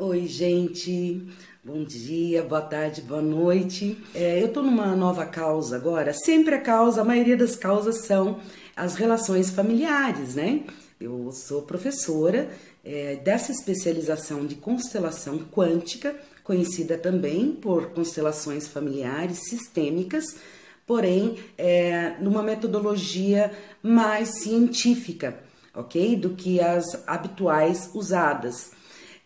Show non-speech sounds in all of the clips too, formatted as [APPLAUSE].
Oi, gente. Bom dia, boa tarde, boa noite. É, eu tô numa nova causa agora. Sempre a causa, a maioria das causas são as relações familiares, né? Eu sou professora é, dessa especialização de constelação quântica, conhecida também por constelações familiares sistêmicas, porém é, numa metodologia mais científica, ok? Do que as habituais usadas.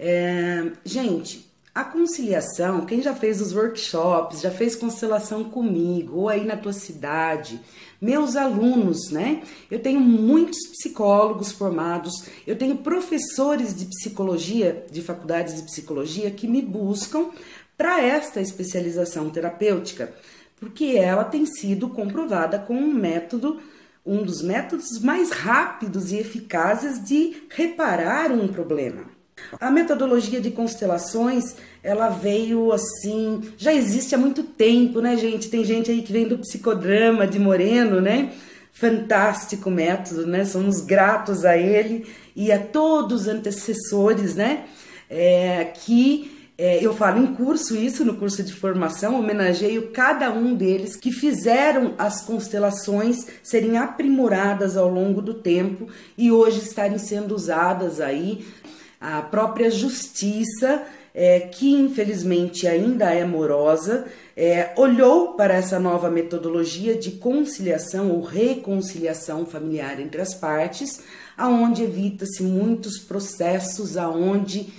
É, gente, a conciliação, quem já fez os workshops, já fez constelação comigo, ou aí na tua cidade, meus alunos, né? Eu tenho muitos psicólogos formados, eu tenho professores de psicologia, de faculdades de psicologia, que me buscam para esta especialização terapêutica, porque ela tem sido comprovada com um método, um dos métodos mais rápidos e eficazes de reparar um problema. A metodologia de constelações, ela veio assim, já existe há muito tempo, né, gente? Tem gente aí que vem do psicodrama de Moreno, né? Fantástico método, né? Somos gratos a ele e a todos os antecessores, né? É, que é, eu falo em curso isso, no curso de formação, homenageio cada um deles que fizeram as constelações serem aprimoradas ao longo do tempo e hoje estarem sendo usadas aí a própria justiça, é, que infelizmente ainda é morosa, é, olhou para essa nova metodologia de conciliação ou reconciliação familiar entre as partes, aonde evita-se muitos processos, aonde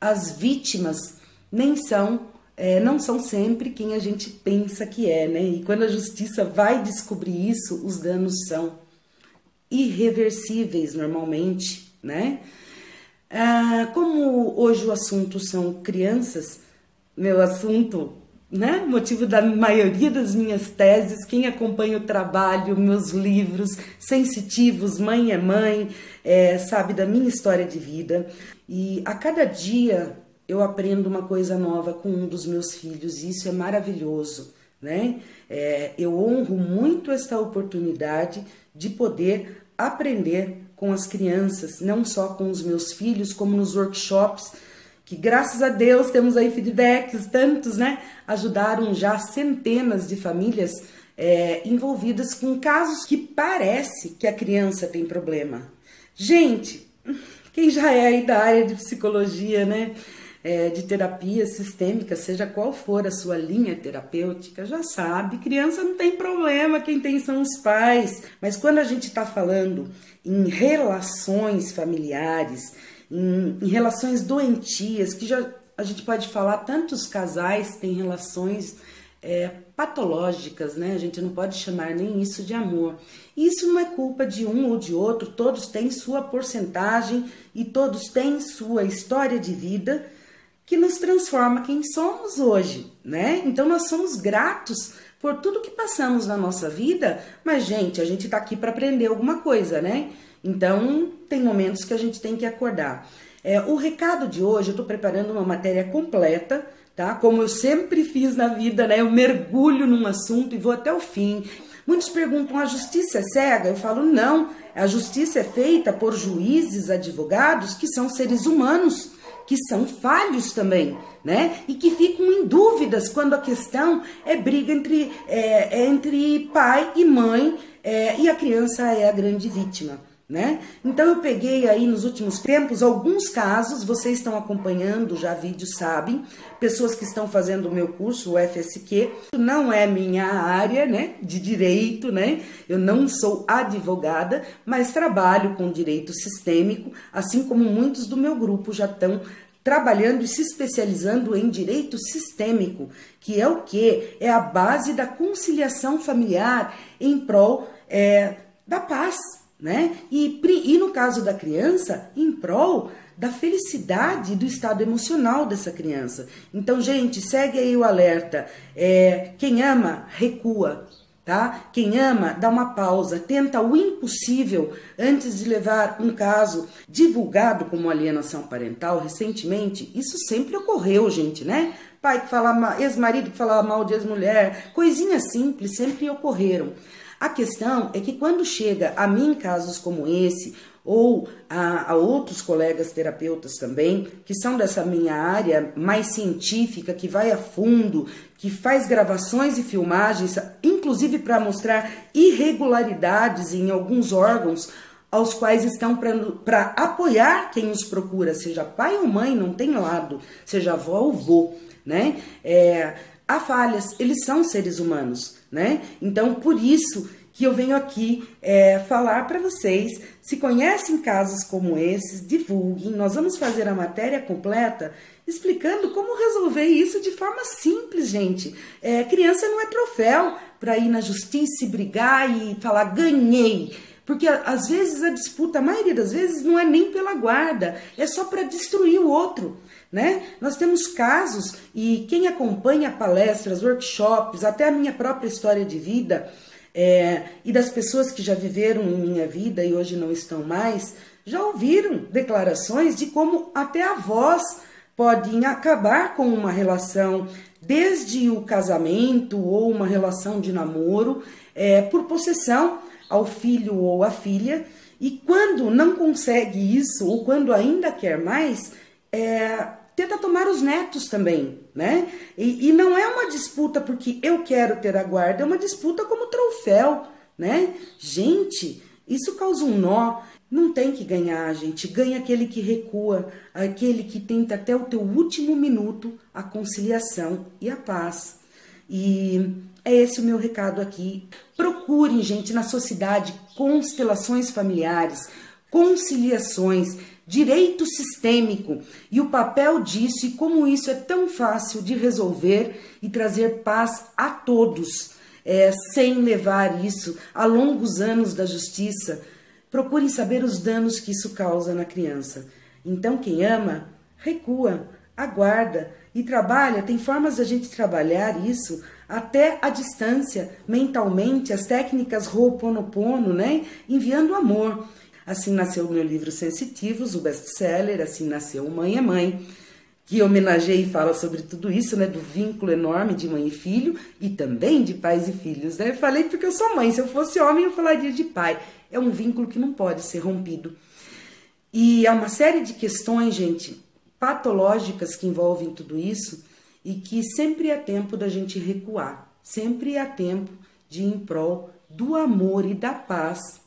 as vítimas nem são é, não são sempre quem a gente pensa que é, né? E quando a justiça vai descobrir isso, os danos são irreversíveis normalmente, né? Ah, como hoje o assunto são crianças, meu assunto, né? Motivo da maioria das minhas teses, quem acompanha o trabalho, meus livros, sensitivos, mãe é mãe, é, sabe da minha história de vida. E a cada dia eu aprendo uma coisa nova com um dos meus filhos, e isso é maravilhoso, né? É, eu honro muito esta oportunidade de poder aprender com as crianças, não só com os meus filhos, como nos workshops, que graças a Deus temos aí feedbacks, tantos, né? Ajudaram já centenas de famílias é, envolvidas com casos que parece que a criança tem problema. Gente, [LAUGHS] quem já é aí da área de psicologia, né? é, de terapia sistêmica, seja qual for a sua linha terapêutica, já sabe, criança não tem problema, quem tem são os pais. Mas quando a gente está falando em relações familiares, em, em relações doentias, que já a gente pode falar, tantos casais têm relações é, patológicas, né? A gente não pode chamar nem isso de amor. Isso não é culpa de um ou de outro, todos têm sua porcentagem e todos têm sua história de vida que nos transforma quem somos hoje, né? Então nós somos gratos por tudo que passamos na nossa vida, mas gente, a gente tá aqui para aprender alguma coisa, né? Então tem momentos que a gente tem que acordar. É, o recado de hoje, eu estou preparando uma matéria completa, tá? Como eu sempre fiz na vida, né? Eu mergulho num assunto e vou até o fim. Muitos perguntam: a justiça é cega? Eu falo: não. A justiça é feita por juízes, advogados que são seres humanos que são falhos também, né? E que ficam em dúvidas quando a questão é briga entre, é, é entre pai e mãe é, e a criança é a grande vítima. Né? Então eu peguei aí nos últimos tempos alguns casos, vocês estão acompanhando, já vídeos sabem, pessoas que estão fazendo o meu curso, o FSQ, não é minha área, né, de direito, né? Eu não sou advogada, mas trabalho com direito sistêmico, assim como muitos do meu grupo já estão trabalhando e se especializando em direito sistêmico, que é o que? É a base da conciliação familiar em prol é, da paz, né? E, e no caso da criança, em prol da felicidade do estado emocional dessa criança. Então, gente, segue aí o alerta. É, quem ama, recua. Tá? Quem ama, dá uma pausa, tenta o impossível antes de levar um caso divulgado como alienação parental recentemente. Isso sempre ocorreu, gente, né? Pai que fala ex-marido que falava mal de ex-mulher, coisinhas simples sempre ocorreram. A questão é que quando chega a mim casos como esse, ou a, a, outros colegas terapeutas também, que são dessa minha área mais científica, que vai a fundo, que faz gravações e filmagens, inclusive para mostrar irregularidades em alguns órgãos aos quais estão para apoiar quem os procura, seja pai ou mãe, não tem lado, seja avó ou vô, né? É, há falhas, eles são seres humanos, né? Então, por isso que eu venho aqui é, falar para vocês. Se conhecem casos como esses, divulguem. Nós vamos fazer a matéria completa explicando como resolver isso de forma simples, gente. É, criança não é troféu para ir na justiça e brigar e falar ganhei. Porque às vezes a disputa, a maioria das vezes, não é nem pela guarda, é só para destruir o outro. Né? Nós temos casos, e quem acompanha palestras, workshops, até a minha própria história de vida, é, e das pessoas que já viveram em minha vida e hoje não estão mais, já ouviram declarações de como até avós podem acabar com uma relação, desde o casamento ou uma relação de namoro, é, por possessão ao filho ou à filha, e quando não consegue isso, ou quando ainda quer mais, é, tenta tomar os netos também, né? E, e, não é uma disputa porque eu quero ter a guarda, é uma disputa como troféu, né? Gente, isso causa um nó. Não tem que ganhar, gente. Ganha aquele que recua, aquele que tenta até o teu último minuto a conciliação e a paz. E é esse o meu recado aqui. Procurem, gente, na sociedade, constelações familiares, conciliações, direito sistêmico e o papel disso e como isso é tão fácil de resolver e trazer paz a todos, é, sem levar isso a longos anos da justiça. Procurem saber os danos que isso causa na criança. Então, quem ama, recua, aguarda e trabalha. Tem formas da gente trabalhar isso até a distância, mentalmente, as técnicas Ho'oponopono, né? Enviando amor. Assim nasceu o meu livro Sensitivos, o best-seller, assim nasceu Mãe é Mãe, que homenageia e fala sobre tudo isso, né? Do vínculo enorme de mãe e filho e também de pais e filhos, né? Eu falei porque eu sou mãe, se eu fosse homem eu falaria de pai. É um vínculo que não pode ser rompido. E há uma série de questões, gente, patológicas que envolvem tudo isso e que sempre é tempo da gente recuar, sempre é tempo de ir em prol do amor e da paz,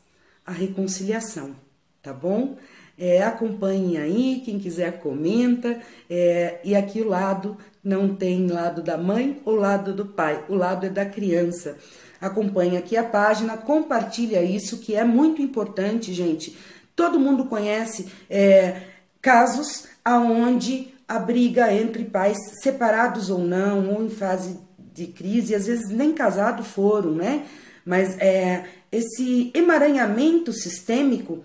a reconciliação, tá bom? É, acompanhe aí, quem quiser comenta, é, e aqui o lado não tem lado da mãe ou lado do pai, o lado é da criança. Acompanhe aqui a página, compartilha isso que é muito importante, gente. Todo mundo conhece é, casos aonde a briga entre pais separados ou não, ou em fase de crise, às vezes nem casados foram, né? Mas é, esse emaranhamento sistêmico,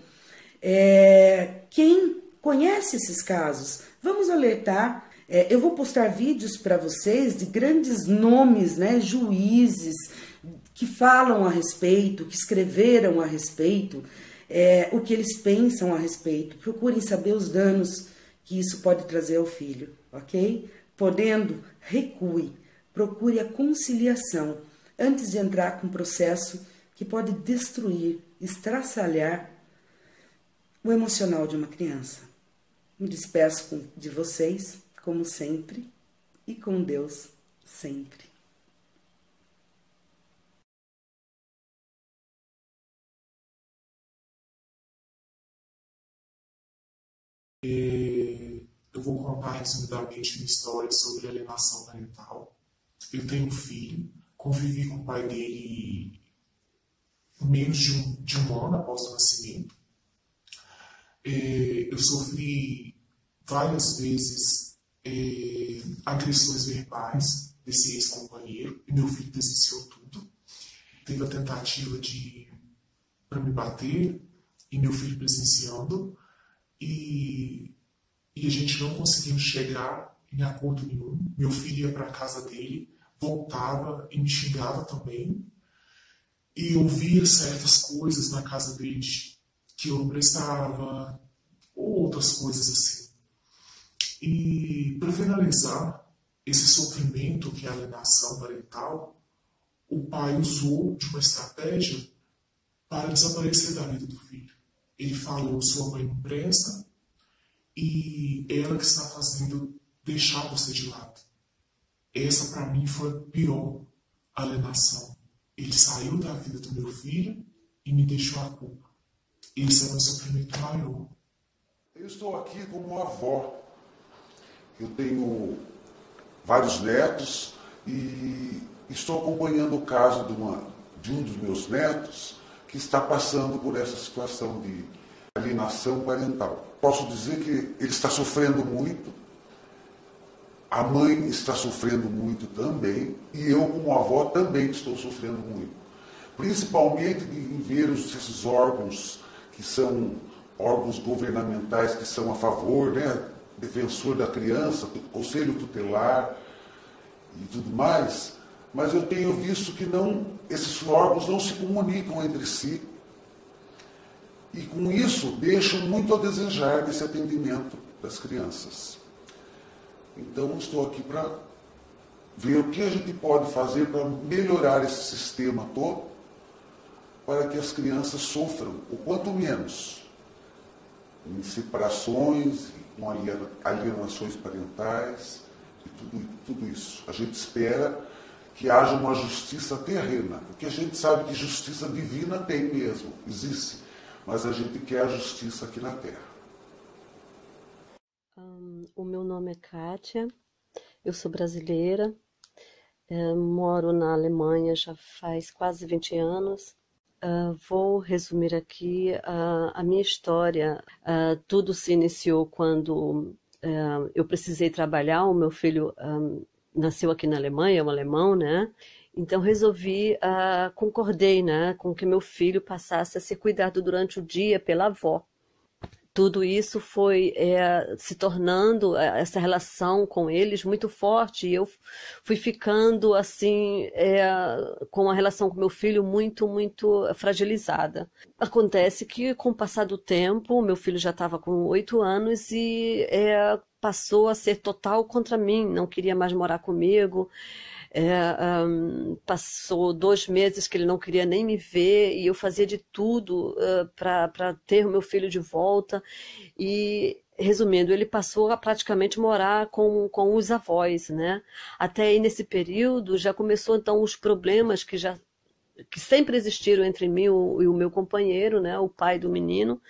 é, quem conhece esses casos, vamos alertar. É, eu vou postar vídeos para vocês de grandes nomes, né, juízes que falam a respeito, que escreveram a respeito, é, o que eles pensam a respeito. Procurem saber os danos que isso pode trazer ao filho, ok? Podendo, recue, procure a conciliação antes de entrar com um processo que pode destruir, estraçalhar o emocional de uma criança. Me despeço de vocês, como sempre, e com Deus sempre. eu vou contar resumidamente minha história sobre alienação parental. Eu tenho um filho, convivi com o pai dele menos de um, de um ano após o nascimento. É, eu sofri várias vezes é, agressões verbais desse ex-companheiro e meu filho presenciou tudo. Teve a tentativa de para me bater e meu filho presenciando e, e a gente não conseguiu chegar em acordo nenhum. Meu filho ia para a casa dele, voltava e me xingava também. E ouvia certas coisas na casa dele que eu não prestava, ou outras coisas assim. E para finalizar, esse sofrimento que é a alienação parental, o pai usou de uma estratégia para desaparecer da vida do filho. ele falou sua mãe imprensa e ela que está fazendo deixar você de lado. Essa para mim foi a pior alienação. Ele saiu da vida do meu filho e me deixou a culpa. Esse é o meu sofrimento maior. Eu estou aqui como avó. Eu tenho vários netos e estou acompanhando o caso de, uma, de um dos meus netos que está passando por essa situação de alienação parental. Posso dizer que ele está sofrendo muito, a mãe está sofrendo muito também, e eu, como avó, também estou sofrendo muito. Principalmente em ver esses órgãos que são órgãos governamentais que são a favor, né? defensor da criança, conselho tutelar e tudo mais, mas eu tenho visto que não, esses órgãos não se comunicam entre si e com isso deixam muito a desejar nesse atendimento das crianças. Então estou aqui para ver o que a gente pode fazer para melhorar esse sistema todo, para que as crianças sofram o quanto menos em separações, com alienações parentais e tudo, tudo isso. A gente espera que haja uma justiça terrena, porque a gente sabe que justiça divina tem mesmo, existe, mas a gente quer a justiça aqui na Terra. O meu nome é Kátia, eu sou brasileira, é, moro na Alemanha já faz quase 20 anos. Uh, vou resumir aqui uh, a minha história. Uh, tudo se iniciou quando eu precisei trabalhar. O meu filho nasceu aqui na Alemanha, é um alemão, né? Então resolvi, concordei, né, com que meu filho passasse a ser cuidado durante o dia pela avó. Tudo isso foi é, se tornando é, essa relação com eles muito forte e eu fui ficando assim é, com a relação com meu filho muito muito fragilizada. Acontece que com o passar do tempo, meu filho já estava com oito anos e é, passou a ser total contra mim, não queria mais morar comigo. É, um, passou dois meses que ele não queria nem me ver e eu fazia de tudo uh, para ter o meu filho de volta. E, resumindo, ele passou a praticamente morar com, com os avós, né? Até aí, nesse período, já começou então os problemas que já que sempre existiram entre mim e o, meu companheiro, né, o pai do menino,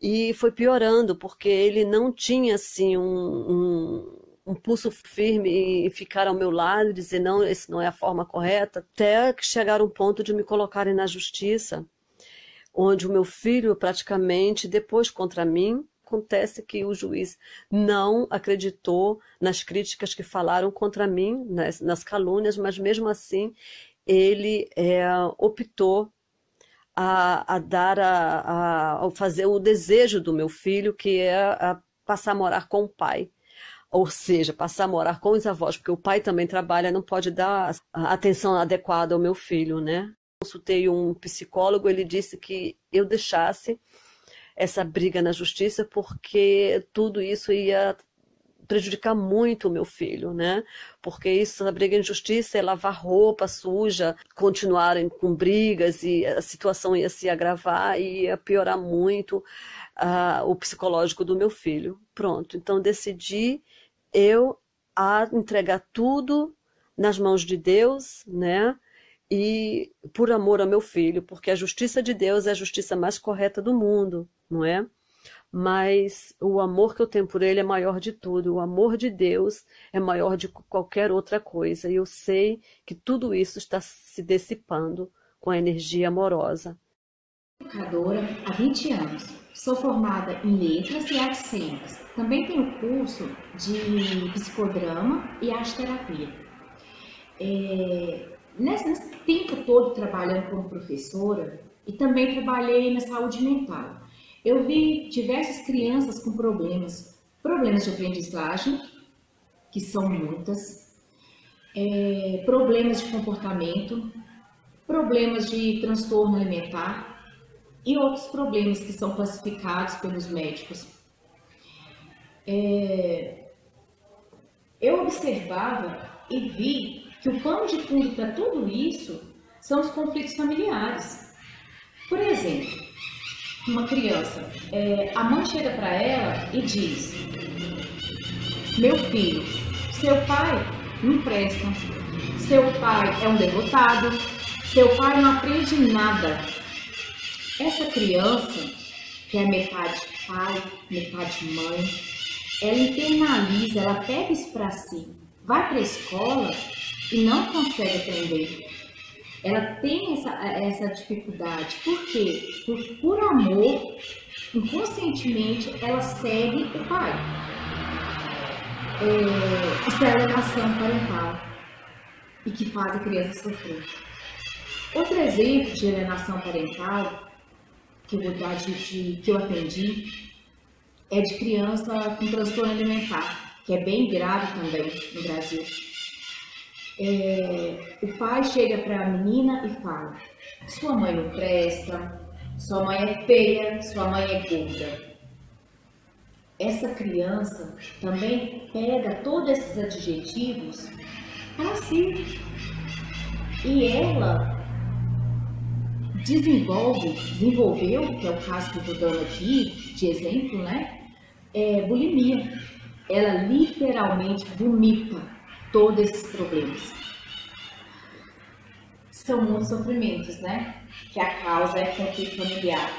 e foi piorando, porque ele não tinha assim um, um, um pulso firme e ficar ao meu lado e dizer não, esse não é a forma correta, até que chegaram um ponto de me colocarem na justiça, onde o meu filho praticamente depois contra mim acontece que o juiz não acreditou nas críticas que falaram contra mim, nas, nas calúnias, mas mesmo assim ele é, optou a, a dar a, a, a, fazer o desejo do meu filho, que é passar a morar com o pai. Ou seja, passar a morar com os avós, porque o pai também trabalha, não pode dar a atenção adequada ao meu filho, né? Consultei um psicólogo, ele disse que eu deixasse essa briga na justiça porque tudo isso ia prejudicar muito o meu filho, né? Porque isso, a briga em justiça é lavar roupa suja, continuarem com brigas e a situação ia se agravar e ia piorar muito uh, o psicológico do meu filho. Pronto, então decidi eu a entregar tudo nas mãos de Deus, né? E por amor ao meu filho, porque a justiça de Deus é a justiça mais correta do mundo, não é? mas o amor que eu tenho por ele é maior de tudo. O amor de Deus é maior de qualquer outra coisa. E eu sei que tudo isso está se dissipando com a energia amorosa. Educadora há 20 anos. Sou formada em letras e artes cênicas. Também tenho curso de psicodrama e arte terapia. É, nesse tempo todo trabalhando como professora e também trabalhei na saúde mental. Eu vi diversas crianças com problemas, problemas de aprendizagem, que são muitas, é, problemas de comportamento, problemas de transtorno alimentar e outros problemas que são classificados pelos médicos. É, eu observava e vi que o pano de fundo para tudo isso são os conflitos familiares. Por exemplo, uma criança, é, a mãe chega para ela e diz: Meu filho, seu pai não presta, seu pai é um derrotado, seu pai não aprende nada. Essa criança, que é metade pai, metade mãe, ela internaliza, ela pega isso para si, vai para a escola e não consegue aprender. Ela tem essa, essa dificuldade. Por quê? Por, por amor, inconscientemente, ela segue o pai. É, isso é alienação parental e que faz a criança sofrer. Outro exemplo de alienação parental que eu vou que eu atendi é de criança com transtorno alimentar, que é bem grave também no Brasil. É, o pai chega para a menina e fala: Sua mãe não presta, sua mãe é feia, sua mãe é gorda. Essa criança também pega todos esses adjetivos para si. E ela desenvolve, desenvolveu, que é o caso que eu estou dando aqui, de exemplo, né? É, bulimia. Ela literalmente vomita todos esses problemas. São muitos sofrimentos, né? Que a causa é conflito familiar.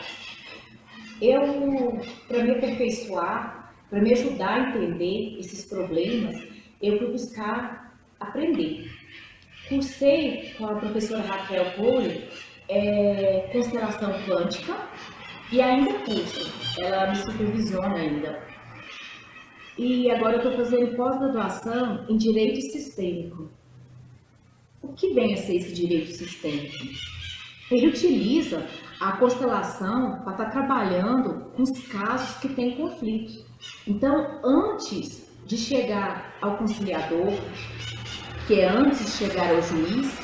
Eu, para me aperfeiçoar, para me ajudar a entender esses problemas, eu fui buscar aprender. Cursei com a professora Raquel Poli é, constelação quântica e ainda curso. Ela me supervisiona ainda. E agora eu estou fazendo pós-graduação em Direito Sistêmico. O que vem a ser esse direito sistêmico? Ele utiliza a constelação para estar tá trabalhando com os casos que têm conflito. Então, antes de chegar ao conciliador, que é antes de chegar ao juiz,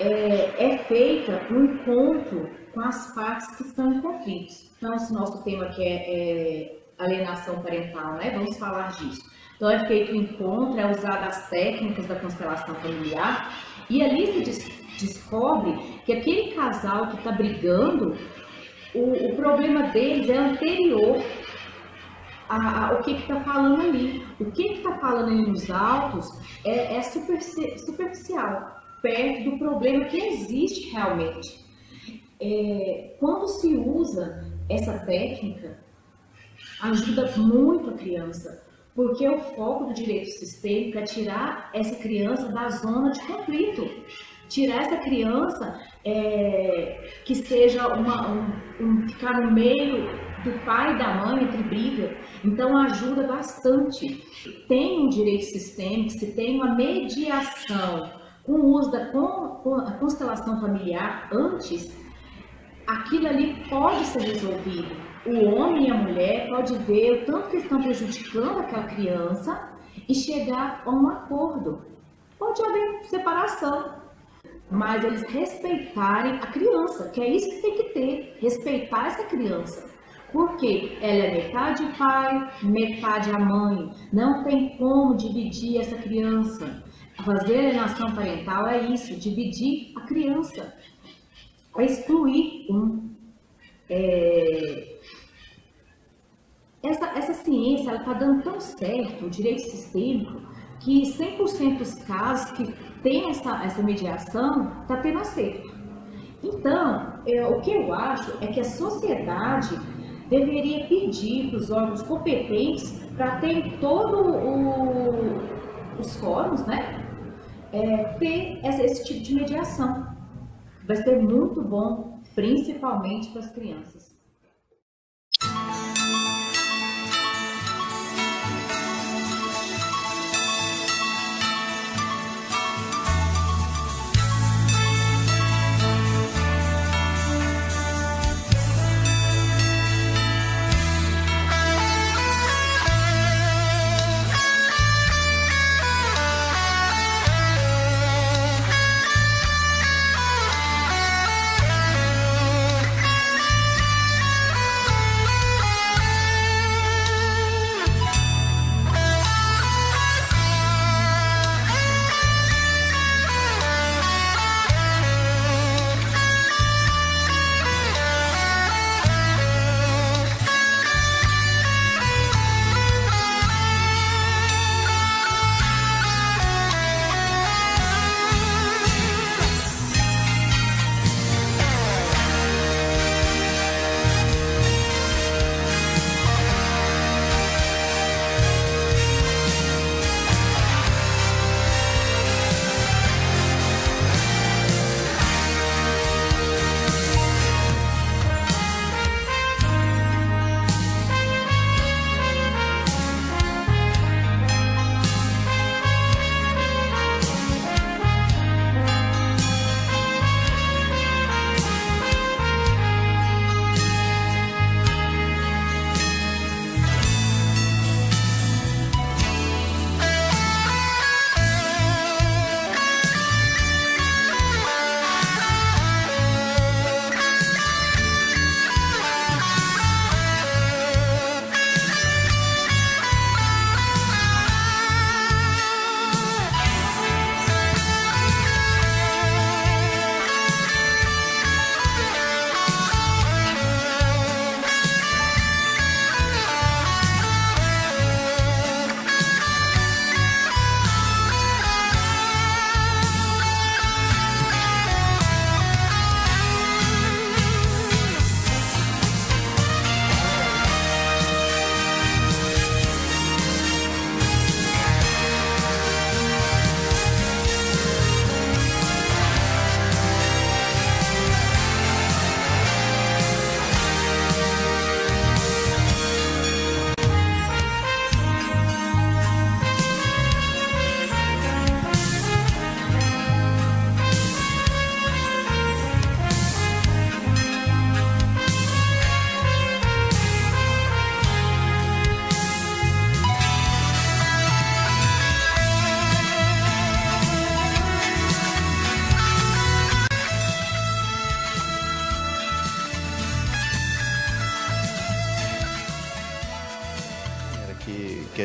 é, é feita um encontro com as partes que estão em conflitos. Então, esse nosso tema que é, é alienação parental, né? Vamos falar disso. Então, é feito o encontro, é usada as técnicas da constelação familiar e ali se des descobre que aquele casal que está brigando, o, o, problema deles é anterior a, a, o que está falando ali. O que está falando ali nos autos é, é superficial perto do problema que existe realmente. É, quando se usa essa técnica, ajuda muito a criança, porque o foco do direito sistêmico é tirar essa criança da zona de conflito, tirar essa criança é, que seja uma, um, um, ficar no meio do pai e da mãe entre briga, então ajuda bastante. Tem um direito sistêmico, se tem uma mediação com o uso da constelação familiar antes, aquilo ali pode ser resolvido. O homem e a mulher pode ver o tanto que estão prejudicando aquela criança e chegar a um acordo. Pode haver separação, mas eles respeitarem a criança, que é isso que tem que ter, respeitar essa criança. Porque ela é metade pai, metade a mãe. Não tem como dividir essa criança. Fazer alienação parental é isso, dividir a criança, é excluir um. É... Essa, essa ciência está dando tão certo, o direito sistêmico, que 100% dos casos que tem essa, essa mediação está tendo acerto. Então, é, o que eu acho é que a sociedade deveria pedir para os órgãos competentes para ter todo o, os fóruns, né? É, ter esse tipo de mediação. Vai ser muito bom, principalmente para as crianças.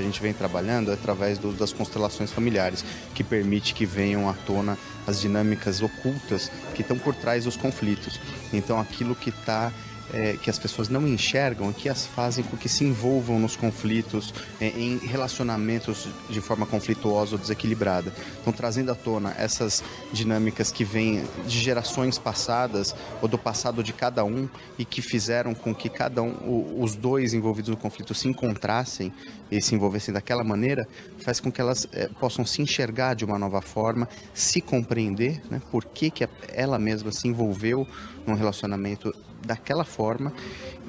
Gente vem trabalhando é através do, das constelações familiares, que permite que venham à tona as dinâmicas ocultas que estão por trás dos conflitos. Então, aquilo que está é, que as pessoas não enxergam que as fazem com que se envolvam nos conflitos, é, em relacionamentos de forma conflituosa ou desequilibrada. Então, trazendo à tona essas dinâmicas que vêm de gerações passadas ou do passado de cada um e que fizeram com que cada um, o, os dois envolvidos no conflito se encontrassem e se envolvessem daquela maneira, faz com que elas é, possam se enxergar de uma nova forma, se compreender, né, por que, que ela mesma se envolveu num relacionamento daquela forma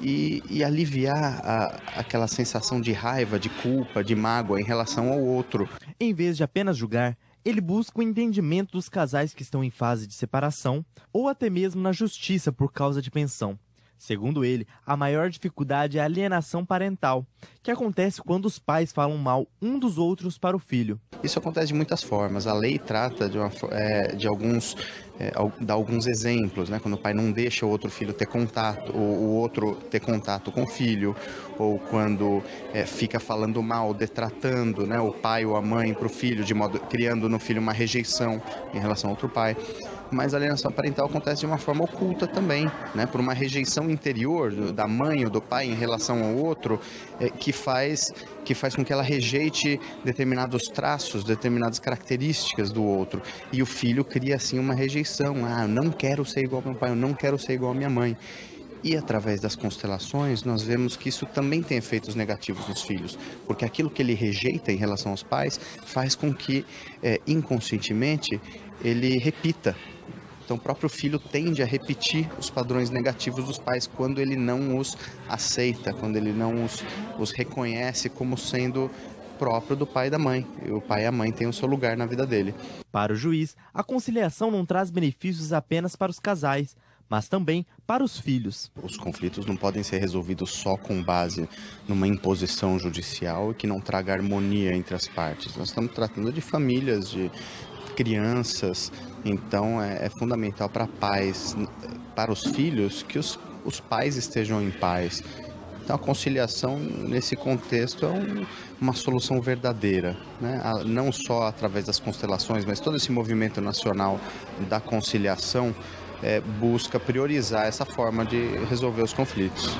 e, e aliviar a, aquela sensação de raiva, de culpa, de mágoa em relação ao outro. Em vez de apenas julgar, ele busca o entendimento dos casais que estão em fase de separação ou até mesmo na justiça por causa de pensão. Segundo ele, a maior dificuldade é a alienação parental, que acontece quando os pais falam mal um dos outros para o filho. Isso acontece de muitas formas. A lei trata de, uma, é, de alguns é, dá alguns exemplos, né? Quando o pai não deixa o outro filho ter contato, ou o outro ter contato com o filho, ou quando é, fica falando mal, detratando, né? O pai ou a mãe para o filho, de modo criando no filho uma rejeição em relação ao outro pai mas a alienação parental acontece de uma forma oculta também, né? por uma rejeição interior da mãe ou do pai em relação ao outro, é, que, faz, que faz com que ela rejeite determinados traços, determinadas características do outro. E o filho cria assim uma rejeição: ah, eu não quero ser igual ao meu pai, eu não quero ser igual à minha mãe. E através das constelações, nós vemos que isso também tem efeitos negativos nos filhos, porque aquilo que ele rejeita em relação aos pais faz com que, é, inconscientemente, ele repita então, o próprio filho tende a repetir os padrões negativos dos pais quando ele não os aceita, quando ele não os, os reconhece como sendo próprio do pai e da mãe. E o pai e a mãe têm o seu lugar na vida dele. Para o juiz, a conciliação não traz benefícios apenas para os casais, mas também para os filhos. Os conflitos não podem ser resolvidos só com base numa imposição judicial que não traga harmonia entre as partes. Nós estamos tratando de famílias, de crianças, então é, é fundamental para pais, para os filhos, que os, os pais estejam em paz. Então a conciliação nesse contexto é um, uma solução verdadeira, né? não só através das constelações, mas todo esse movimento nacional da conciliação é, busca priorizar essa forma de resolver os conflitos.